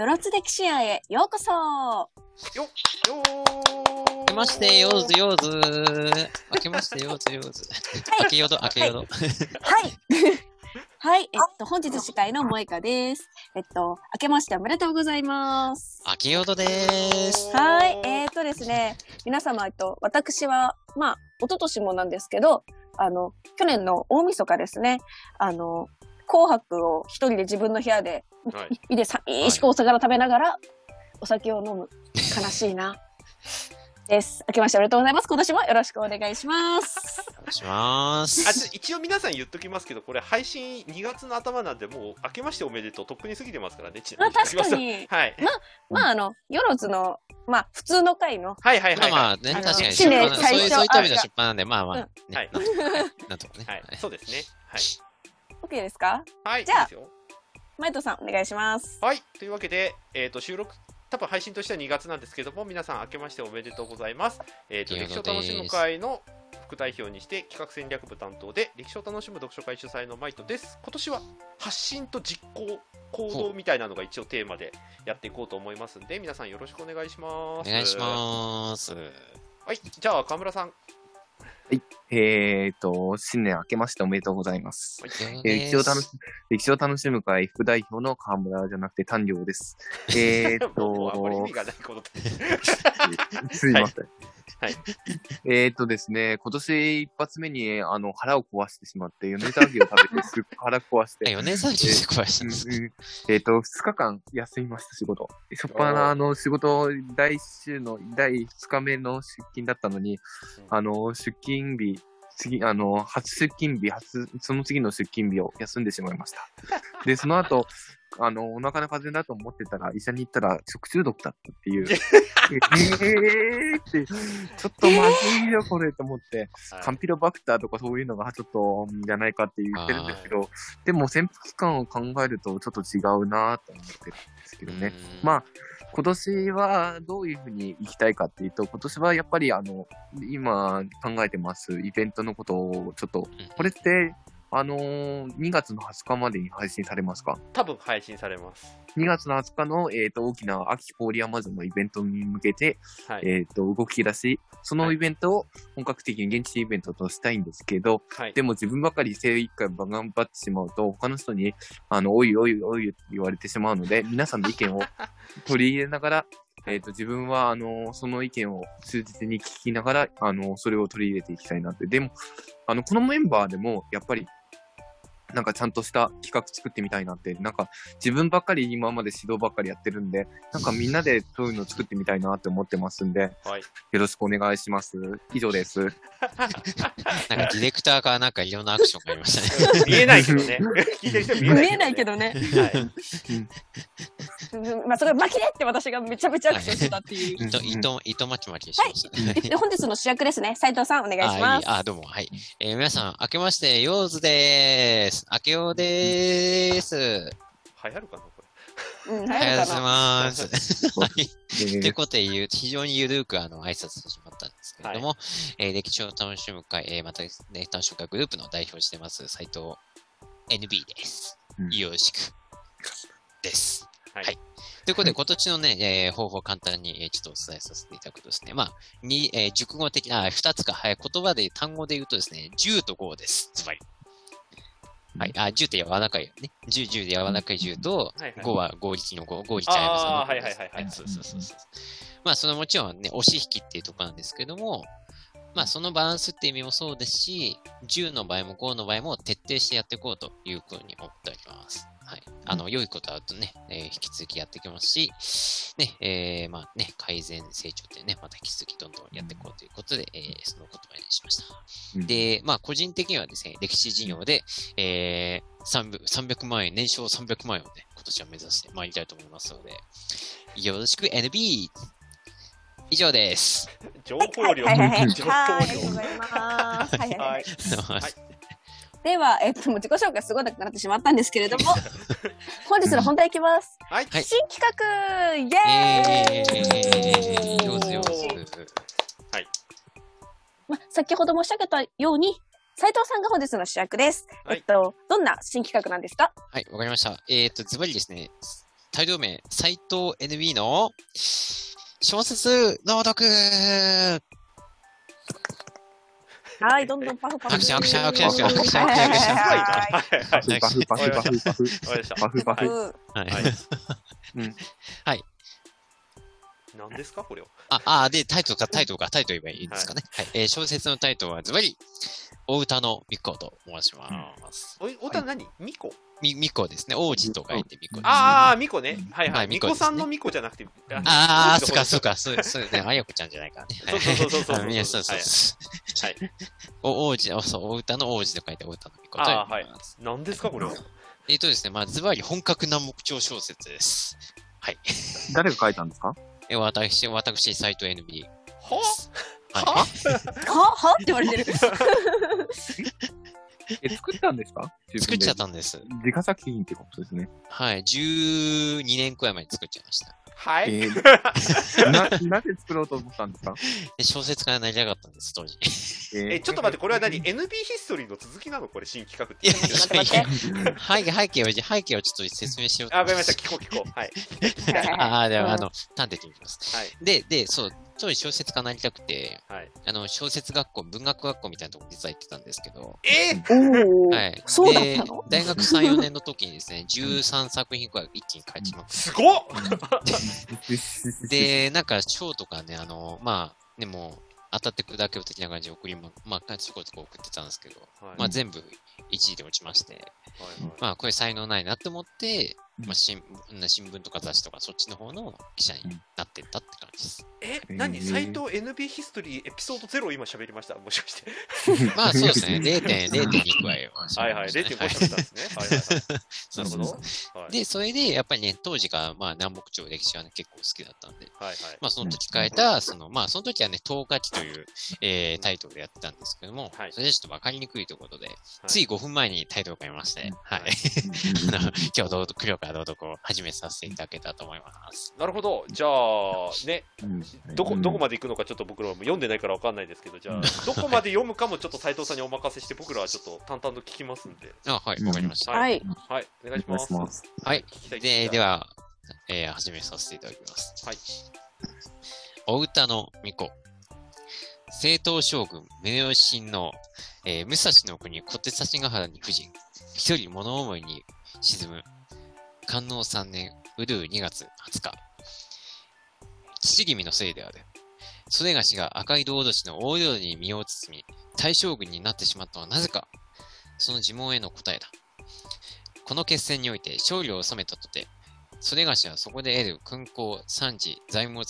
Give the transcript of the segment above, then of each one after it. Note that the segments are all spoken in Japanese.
よろつ歴史屋へようこそよよー明けまして、よーずよーず。明けまして、よーずよーず。明けよど、明けよど。はい。はい、えっと、本日司会の萌香です。えっと、明けましておめでとうございます。明けよどでーす。はい、えー、っとですね、皆様、えっと、私は、まあ、一昨年もなんですけど、あの、去年の大晦日ですね、あの、紅白を一人で自分の部屋で、はい。いでさ、いいしくお魚食べながら、お酒を飲む。悲しいな。です。明けましておめでとうございます。今年もよろしくお願いします。お願いしまあ一応皆さん言っときますけど、これ配信2月の頭なんで、もう明けましておめでとう、とっくに過ぎてますからね。ちなまあ、みに確か。に。はい。まあ、あの、よろずの、まあ、普通の回の、はいはいはい、まあまあはい。ね、あの確かに。新年出版そういう、最初そういった意味ではあ出版なんで、まあまあ、うんねはい なんとかね。なんとかね。はい。そうですね。OK ですか？はい。じゃあいいですよマイトさん、お願いします。はい。というわけで、えっ、と、収録、多分配信としては2月なんですけども、皆さん明けましておめでとうございます。えっ、と、歴史を楽しむ会の副代表にして、企画戦略部担当で、歴史を楽しむ読書会主催のマイトです。今年は発信と実行、行動みたいなのが一応テーマでやっていこうと思いますんで、皆さんよろしくお願いします。お願いします。はい。じゃあ、河村さん。えーと、新年明けましておめでとうございます。はい。えー歴史を楽し、歴史を楽しむ会副代表の河村じゃなくて丹良です。えーもうあんまり意と味、がないこと すいません。はい えーとですね、今年一発目に、あの、腹を壊してしまって、米沢牛を食べて、すっ腹壊して、米沢牛で壊したうんんです。うん。えっ、と、二日間休みました、仕事。しょっぱな、あの、仕事、第一週の、第二日目の出勤だったのに、あの、出勤日、次、あの、初出勤日、初、その次の出勤日を休んでしまいました。で、その後、あの、お腹の風邪だと思ってたら、医者に行ったら、食中毒だったっていう。えーって、ちょっとまずいよ、これ、と思って。はいカンピロバクターとかそういうのがちょっと、んじゃないかって言ってるんですけど、でも潜伏期間を考えるとちょっと違うなと思ってですけどね。うんまあ、今年はどういうふうに行きたいかっていうと、今年はやっぱりあの、今考えてますイベントのことをちょっと、これって、あのー2月の20日までに配信されますか？多分配信されます。2月の20日の、えー、と大きな秋郡山城のイベントに向けて、はい。えー、と動き出し、そのイベントを本格的に現地イベントとしたいんですけど、はい。でも自分ばかり精一回頑張ってしまうと、他の人に、あの、おいおいおいって言われてしまうので、皆さんの意見を 取り入れながら、えっ、と、自分は、あの、その意見を忠実に聞きながら、あの、それを取り入れていきたいなって。でも、あの、このメンバーでも、やっぱり、なんかちゃんとした企画作ってみたいなって、なんか自分ばっかり今まで指導ばっかりやってるんで、なんかみんなでそういうのを作ってみたいなって思ってますんで、はい。よろしくお願いします。以上です。なんかディレクターからなんかいろんなアクションがありましたね。見えないけどね。聞いてる人見えない、見えないけどね。はい。うんまあ、それ、巻きでって私がめちゃめちゃアクションしてたっていう。糸、糸、糸巻き巻きしましたね。で、本日の主役ですね。斉藤さん、お願いします。あ、いいあ、どうも、はい。えー皆さん、明けまして、よーずでーす。明けようでーす。流行るかなこうん、おはようござい早いかな。ます。はい。えというーことで言う、非常にゆるくあの挨拶始まったんですけれども、えー歴史を楽しむ会、えーまた、ね、楽しむ会グループの代表をしてます、斉藤 NB です。うんよろしく。です。はいはいということで、今年のね、えー方法を簡単に、えーちょっとお伝えさせていただくとですね、まあ、に、えー熟語的な、あ二つか、はい、言葉で、単語で言うとですね、10と5です。つまり。はい。あ、10って柔らかいよね。10、10で柔らかい10と、はいはい5は合力の5、合力ちゃいますはいはいはいはいそうそうそうそう。まあ、そのもちろんね、押し引きっていうところなんですけども、まあ、そのバランスっていう意味もそうですし、10の場合も5の場合も徹底してやっていこうというふうに思っております。はい。あの、良いことあるとね、えー引き続きやっていきますし、ね、えーまあね、改善成長ってね、また引き続きどんどんやっていこうということで、えーその言葉にしました。うんで、まあ、個人的にはですね、歴史事業で、えー、300, 300万円、年商300万円をね、今年は目指してまいりたいと思いますので、よろしく NB! 以上です。情報量。情報量。はいでは、えっと、もう自己紹介すごいなくなってしまったんですけれども、本日の本題いきます。はい。はい新企画イえエーイー、よーずよーず。ま、先ほど申し上げたように、斉藤さんが本日の主役です。はいえっと、どんな新企画なんですか？はい、わかりました。えっ、と、ズバリですね、タイトル名、斎藤 NB の小説朗読はい、どんどんパフパフ。アクションアクションアクションアクションはい。アクションアクションはい。はい。はい。バフバフバフバフはい。はい何ですかこれは？あ、あ、で、タイトルか、タイトルか、タイトル言えばいいですかね。はい。えー小説のタイトルはズバリ、お歌のみこと申します。おいおた何？ミコみ、みこですね。王子と書いてみこです。ああミコね。はいははいいミコさんのミコじゃなくてああ、そうか、そうか、そう、そうね、あやこちゃんじゃないからね。そうそうそうそうそう。あみんなそうそうそう。はい。お、王子、おそう、お歌の王子と書いてお歌のみこととあいます。何ですかこれは？えっとですね、まあ、ズバリ本格南北朝小説です。はい。誰が書いたんですか？え、私、私、斎藤 NB は？はい。は？は？って言われてる。え、作ったんですか？作っちゃっ自たんです。自家作品ってことですね。はい。12年くらい前に作っちゃいました。はいえー、な、なぜ作ろうと思ったんですか？で小説家になりたかったんです、当時。ええちょっと待ってこれは何？NB ヒストリーの続きなの？これ新企画っていやい待って待って背景、背景を、背景をちょっと説明しようとあ、わかりました。聞こう聞こう。はい。ああ、でも、うんあの、端的に言います。はい。で、で、そう、当時小説家になりたくて、はい。あの、小説学校、文学学校みたいなとこ実は行ってたんですけど、えおお。はい。そうだっでたの大学3、4年の時にですね、13作品くらい一気に書いてしまっすごっで、なんか賞とかね、あの、まあ、でも、当たって砕けを的な感じで送りま、まあ、そこそこ送ってたんですけど、はい。まあ全部1位で落ちまして、はいまあこれ才能ないなって思って、うんまあ新新聞とか雑誌とかそっちの方の記者になってったって感じです。え、えー何？斎藤 NB ヒストリーエピソード0を今喋りました？もしかして。まあそうですね、0.0.2くらいは。はいはい。0.5はい喋ったんですね。はいはいなるほど。で、それでやっぱりね、当時からまあ南北朝歴史はね結構好きだったんで、はいはい。まあその時書いた、その、まあその時はね、10日記という、えータイトルでやってたんですけども、はいそれでちょっとわかりにくいということで、はいつい5分前にタイトルを変えまして、はい。はい あの今日どうぞ、黒から朗読を始めさせていただけたと思います。なるほど。じゃあ、ね、うんどこ、どこまで行くのかちょっと僕らはもう読んでないからわかんないですけど、じゃあ、どこまで読むかもちょっと斉藤さんにお任せして、僕らはちょっと淡々と聞きますんで。あ、はい、わかりました。はい。はい、お願いしお願ます。いします。はい。で、いでは、えー始めさせていただきます。はい。お歌の巫女。正統将軍、宗吉親王、えー武蔵の国小手指ヶ原に夫人、一人物思いに沈む、観音3年、うるう2月20日。父君のせいである。袖菓子が赤い道士の大料理に身を包み、大将軍になってしまったのはなぜか。その呪文への答えだ。この決戦において勝利を収めたとて、袖菓子はそこで得る勲功、産地、財物、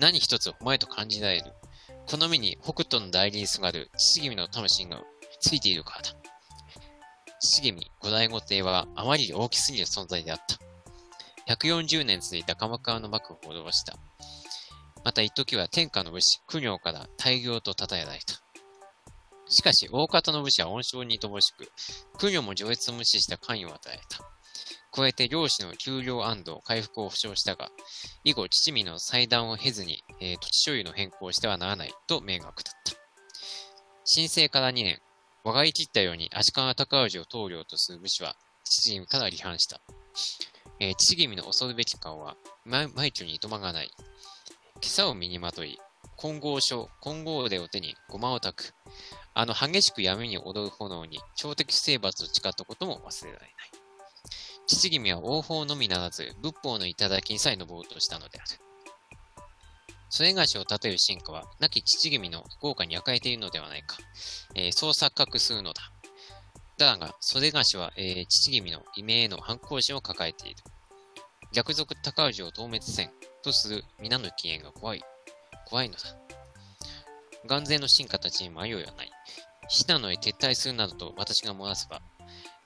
何一つお前と感じられる。この身に北斗の代理にすがる父君の魂がついているからだ。父君、五代御帝はあまり大きすぎる存在であった。140年続いた鎌倉の幕府を脅した。また一時は天下の武士、苦行から大業と称えられた。しかし、大方の武士は恩賞に乏しく、苦行も上越を無視した関与を与えた。加えて漁師の給料安堵、回復を保証したが、以後、父見の祭壇を経ずに、えー土地所有の変更をしてはならないと命が下った。申請から2年、我がい切ったように足利尊氏を棟梁とする武士は、父君から離反した。えー父君の恐るべき顔は、ま枚挙にいとまがない。今朝を身にまとい、金剛書、金剛腕を手にごまを焚く。あの激しく闇に踊る炎に超敵征伐を誓ったことも忘れられない。父君は王法のみならず、仏法の頂にさえ登ろうとしたのである。添菓子を立てる進化は、亡き父君の豪華に焼かれているのではないか。えーそう錯覚するのだ。だが、袖菓子は、えー父君の異名への反抗心を抱えている。逆賊高氏を討滅せんとする皆の起源が怖い。怖いのだ。眼前の進化たちに迷いはない。信濃へ撤退するなどと私が漏らせば、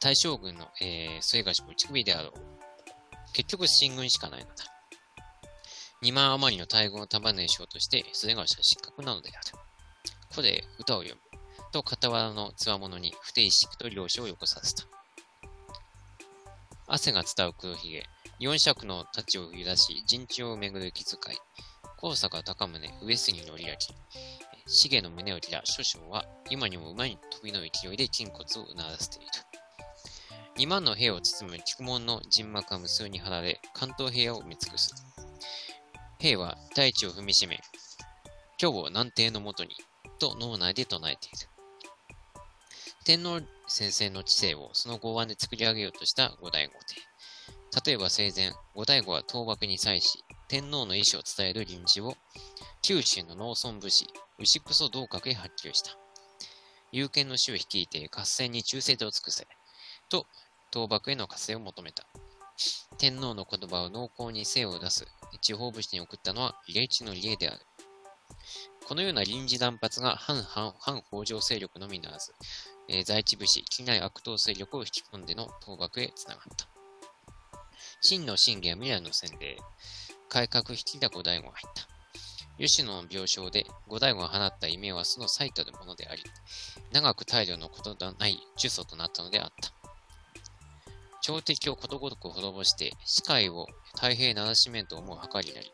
大将軍の、えー、末頭も打ち首であろう。結局進軍しかないのだ。二万余りの大軍を束ねしようとして、末頭は失格なのである。ここで歌を読む。と傍らのつわものに不定式と領書をよこさせた。汗が伝う黒ひげ、四尺の太刀を揺らし、陣地を巡る気遣い。高坂高宗、上杉のりあき。重の胸を切ら諸将は、今にも馬に飛び乗る勢いで筋骨をうならせている。2万の兵を包む菊門の陣幕が無数に張られ、関東平野を埋め尽くす。兵は大地を踏みしめ、今日を南帝のもとに、と脳内で唱えている。天皇先生の知性をその剛腕で作り上げようとした後醍醐帝。例えば生前、後醍醐は倒幕に際し、天皇の意思を伝える臨時を、九州の農村武士、牛久祖道閣へ発給した。有権の死を率いて合戦に忠誠を尽くせ、と倒幕への加勢を求めた。天皇の言葉を濃厚に精を出す地方武士に送ったのは異例中の異例である。このような臨時断髪が反反反北条勢力のみならず、えー在地武士、畿内悪党勢力を引き込んでの倒幕へつながった。真の真偽は未来の洗礼、改革引きだ後醍醐が入った。吉野の病床で後醍醐が放った異名はその最たるものであり、長く大量のことのない呪詛となったのであった。朝敵をことごとく滅ぼして、視界を太平ならしめんと思う計りなり、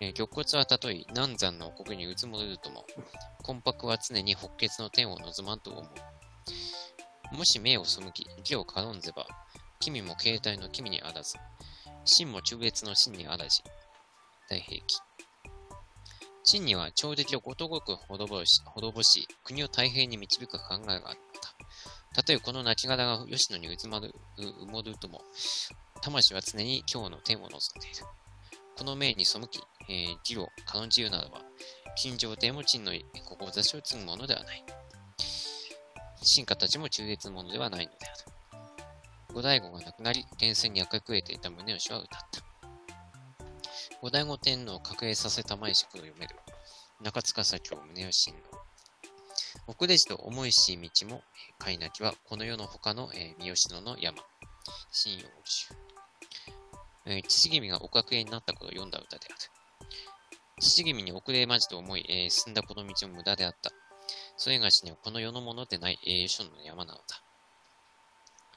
えー玉骨はたとえ南山の国にうつもれるとも、魂魄は常に北血の天を望まんと思う。もし目を背き、義を軽んぜば、君も携帯の君にあらず、真も中越の真にあらじ、大兵器。真には朝敵をことごとく滅ぼし、滅ぼし、国を太平に導く考えがあった。たとえこの亡骸が吉野にうつまる、う埋もるとも、魂は常に今日の天を望んでいる。この命に背き、えー、義を軽んじるならば、金城帝も陳の志を継ぐものではない。進化たちも中絶のものではないのである。後醍醐が亡くなり、連戦に赤くえていた宗義は歌った。後醍醐天皇を確営させた前宿を読める。中塚左京宗義親王。奥弟子と思いしい道も、海なきはこの世の他の、えー三好野の山。新陽集。え、父君がお学園になったことを読んだ歌である。父君に遅れまじと思い、えー進んだこの道も無駄であった。それがしにはこの世のものでない栄誉の山なのだ。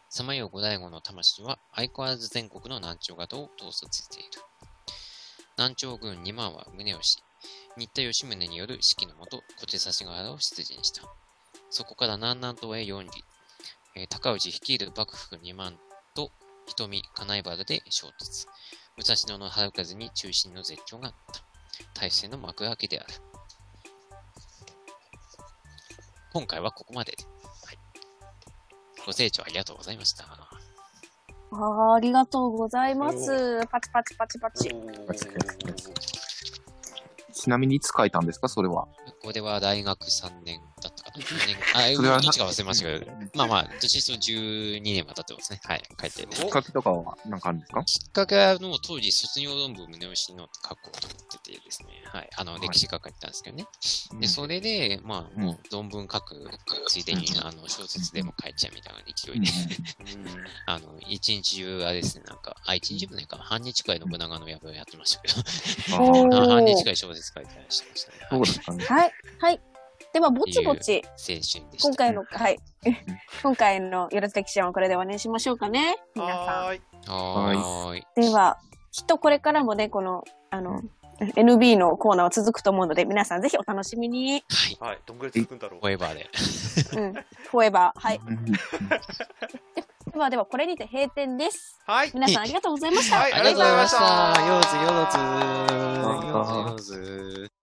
さまよう五醍醐の魂は相変わらず全国の南朝方を統率している。南朝軍2万は宗義、新田義宗による指揮のもと、小手差し原を出陣した。そこから南南東へ4里、えー高氏率いる幕府2万と瞳、金井原で衝突。武蔵野の春風に中心の絶頂があった。大勢の幕開けである。今回はここまで。はい。ご清聴ありがとうございました。あーありがとうございます。パチパチパチパチ。ちなみにいつ書いたんですか？それは。これは大学3年だったかな。4年あ、それはどっちか忘れましたけど、まあまあ、どっちにしても12年は経ってますね。はい、書いて。きっかけとかは何かあるんですかきっかけは、もう当時卒業論文宗義の書こうと思っててですね。はい。あの、はい歴史学科に行ったんですけどね。うんで、それで、まあ、うんもう論文書くついでに、あの、小説でも書いちゃうみたいな勢いで、あの、一日中、あれですね、なんか、あ、一日もないか、半日くらい信長の野望やってましたけど、半日くらい小説書いてらっしゃいましたね。はい。はい。では、ぼちぼち、青春でした。今回の、はい。今回のよろず歴史はこれで終わりにしましょうかね。皆さはーい。はーい。ん。では、きっとこれからもね、この、あの、NB のコーナーは続くと思うので、皆さんぜひお楽しみに。はい。はい。どんぐらい続くんだろうフォ。エバーで。うん。フォーエバー。はい。うんでは、では、これにて閉店です。はい。皆さんありがとうございました。はいありがとうございました。ありがとうございましたようずようず。ようずようず。